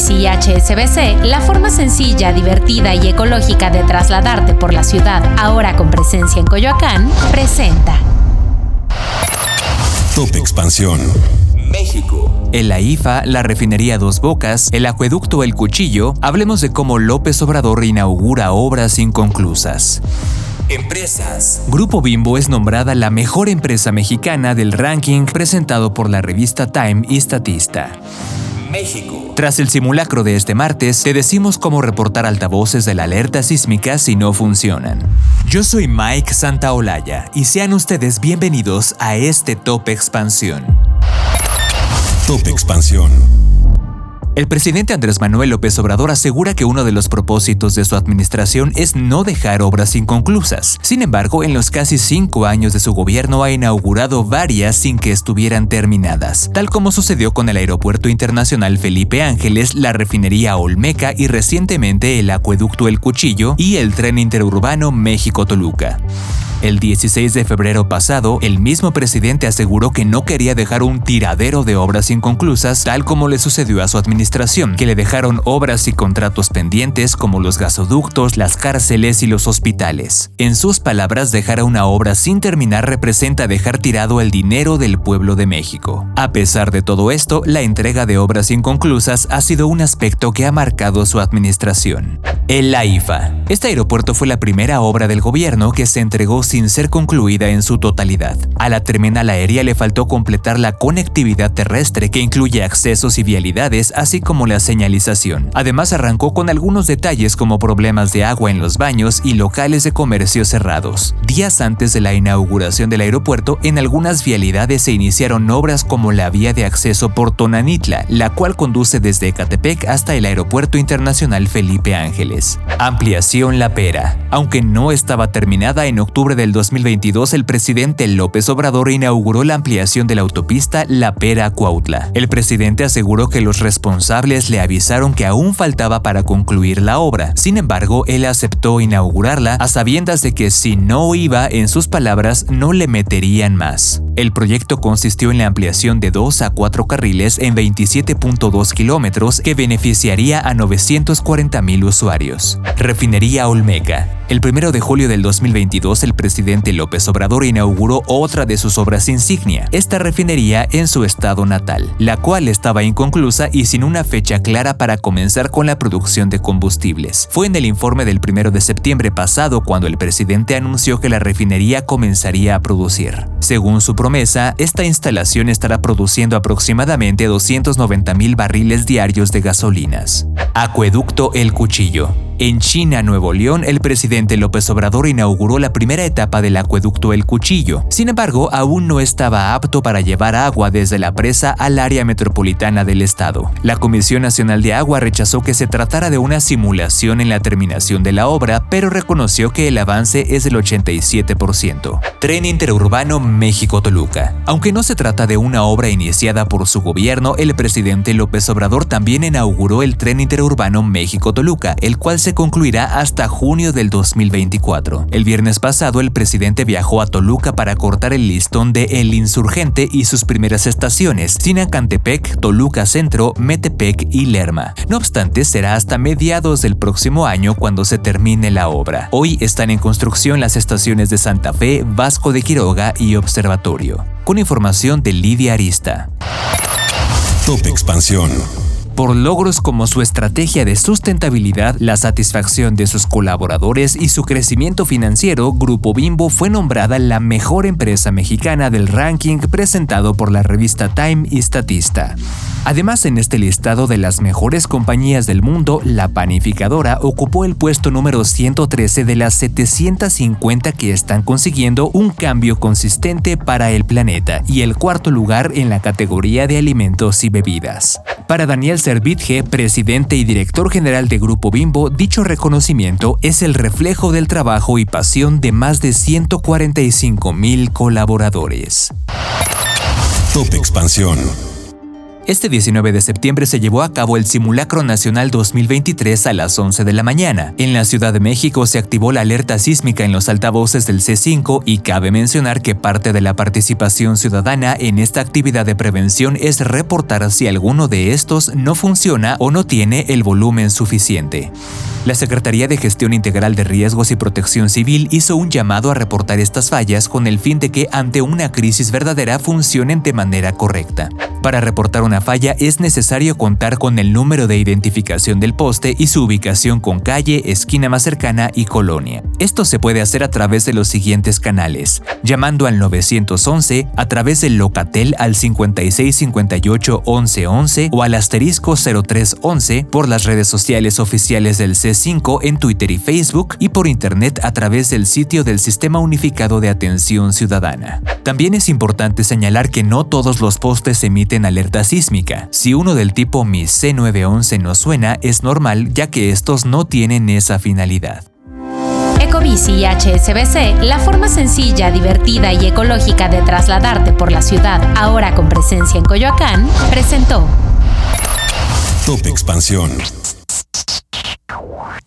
Bici y HSBC, la forma sencilla, divertida y ecológica de trasladarte por la ciudad, ahora con presencia en Coyoacán, presenta. Top Expansión. México. En la IFA, la refinería Dos Bocas, el acueducto El Cuchillo, hablemos de cómo López Obrador inaugura obras inconclusas. Empresas. Grupo Bimbo es nombrada la mejor empresa mexicana del ranking presentado por la revista Time y Statista. México. Tras el simulacro de este martes, te decimos cómo reportar altavoces de la alerta sísmica si no funcionan. Yo soy Mike Santaolalla y sean ustedes bienvenidos a este Top Expansión. Top Expansión. El presidente Andrés Manuel López Obrador asegura que uno de los propósitos de su administración es no dejar obras inconclusas. Sin embargo, en los casi cinco años de su gobierno ha inaugurado varias sin que estuvieran terminadas, tal como sucedió con el Aeropuerto Internacional Felipe Ángeles, la refinería Olmeca y recientemente el acueducto El Cuchillo y el tren interurbano México-Toluca. El 16 de febrero pasado, el mismo presidente aseguró que no quería dejar un tiradero de obras inconclusas, tal como le sucedió a su administración, que le dejaron obras y contratos pendientes como los gasoductos, las cárceles y los hospitales. En sus palabras, dejar una obra sin terminar representa dejar tirado el dinero del pueblo de México. A pesar de todo esto, la entrega de obras inconclusas ha sido un aspecto que ha marcado su administración. El AIFA. Este aeropuerto fue la primera obra del gobierno que se entregó sin ser concluida en su totalidad. A la terminal aérea le faltó completar la conectividad terrestre que incluye accesos y vialidades, así como la señalización. Además arrancó con algunos detalles como problemas de agua en los baños y locales de comercio cerrados. Días antes de la inauguración del aeropuerto, en algunas vialidades se iniciaron obras como la vía de acceso por Tonanitla, la cual conduce desde Ecatepec hasta el Aeropuerto Internacional Felipe Ángeles. Ampliación La Pera. Aunque no estaba terminada en octubre del 2022, el presidente López Obrador inauguró la ampliación de la autopista La Pera-Cuautla. El presidente aseguró que los responsables le avisaron que aún faltaba para concluir la obra. Sin embargo, él aceptó inaugurarla a sabiendas de que si no iba, en sus palabras, no le meterían más. El proyecto consistió en la ampliación de 2 a 4 carriles en 27.2 kilómetros que beneficiaría a 940 mil usuarios. Refinería Olmeca. El 1 de julio del 2022, el presidente López Obrador inauguró otra de sus obras insignia, esta refinería en su estado natal, la cual estaba inconclusa y sin una fecha clara para comenzar con la producción de combustibles. Fue en el informe del 1 de septiembre pasado cuando el presidente anunció que la refinería comenzaría a producir. Según su promesa, esta instalación estará produciendo aproximadamente 290 mil barriles diarios de gasolinas. Acueducto El Cuchillo. En China, Nuevo León, el presidente López Obrador inauguró la primera etapa del acueducto El Cuchillo. Sin embargo, aún no estaba apto para llevar agua desde la presa al área metropolitana del estado. La Comisión Nacional de Agua rechazó que se tratara de una simulación en la terminación de la obra, pero reconoció que el avance es del 87%. Tren interurbano México-Toluca. Aunque no se trata de una obra iniciada por su gobierno, el presidente López Obrador también inauguró el tren interurbano México-Toluca, el cual se concluirá hasta junio del 2024. El viernes pasado el presidente viajó a Toluca para cortar el listón de El Insurgente y sus primeras estaciones, Sinacantepec, Toluca Centro, Metepec y Lerma. No obstante, será hasta mediados del próximo año cuando se termine la obra. Hoy están en construcción las estaciones de Santa Fe, Vasco de Quiroga y Observatorio. Con información de Lidia Arista. Top Expansión por logros como su estrategia de sustentabilidad, la satisfacción de sus colaboradores y su crecimiento financiero, Grupo Bimbo fue nombrada la mejor empresa mexicana del ranking presentado por la revista Time y Statista. Además, en este listado de las mejores compañías del mundo, la panificadora ocupó el puesto número 113 de las 750 que están consiguiendo un cambio consistente para el planeta y el cuarto lugar en la categoría de alimentos y bebidas. Para Daniel Servitje, presidente y director general de Grupo Bimbo, dicho reconocimiento es el reflejo del trabajo y pasión de más de 145 mil colaboradores. Top Expansión Este 19 de septiembre se llevó a cabo el Simulacro Nacional 2023 a las 11 de la mañana. En la Ciudad de México se activó la alerta sísmica en los altavoces del C5 y cabe mencionar que parte de la participación ciudadana en esta actividad de prevención es reportar si alguno de estos no funciona o no tiene el volumen suficiente. La Secretaría de Gestión Integral de Riesgos y Protección Civil hizo un llamado a reportar estas fallas con el fin de que ante una crisis verdadera funcionen de manera correcta. Para reportar una falla es necesario contar con el número de identificación del poste y su ubicación con calle, esquina más cercana y colonia. Esto se puede hacer a través de los siguientes canales, llamando al 911, a través del Locatel al 5658 1111 o al asterisco 0311 por las redes sociales oficiales del C5 en Twitter y Facebook y por internet a través del sitio del Sistema Unificado de Atención Ciudadana. También es importante señalar que no todos los postes emiten en alerta sísmica. Si uno del tipo Mi C911 no suena, es normal ya que estos no tienen esa finalidad. Ecobici y HSBC, la forma sencilla, divertida y ecológica de trasladarte por la ciudad, ahora con presencia en Coyoacán, presentó Top Expansión.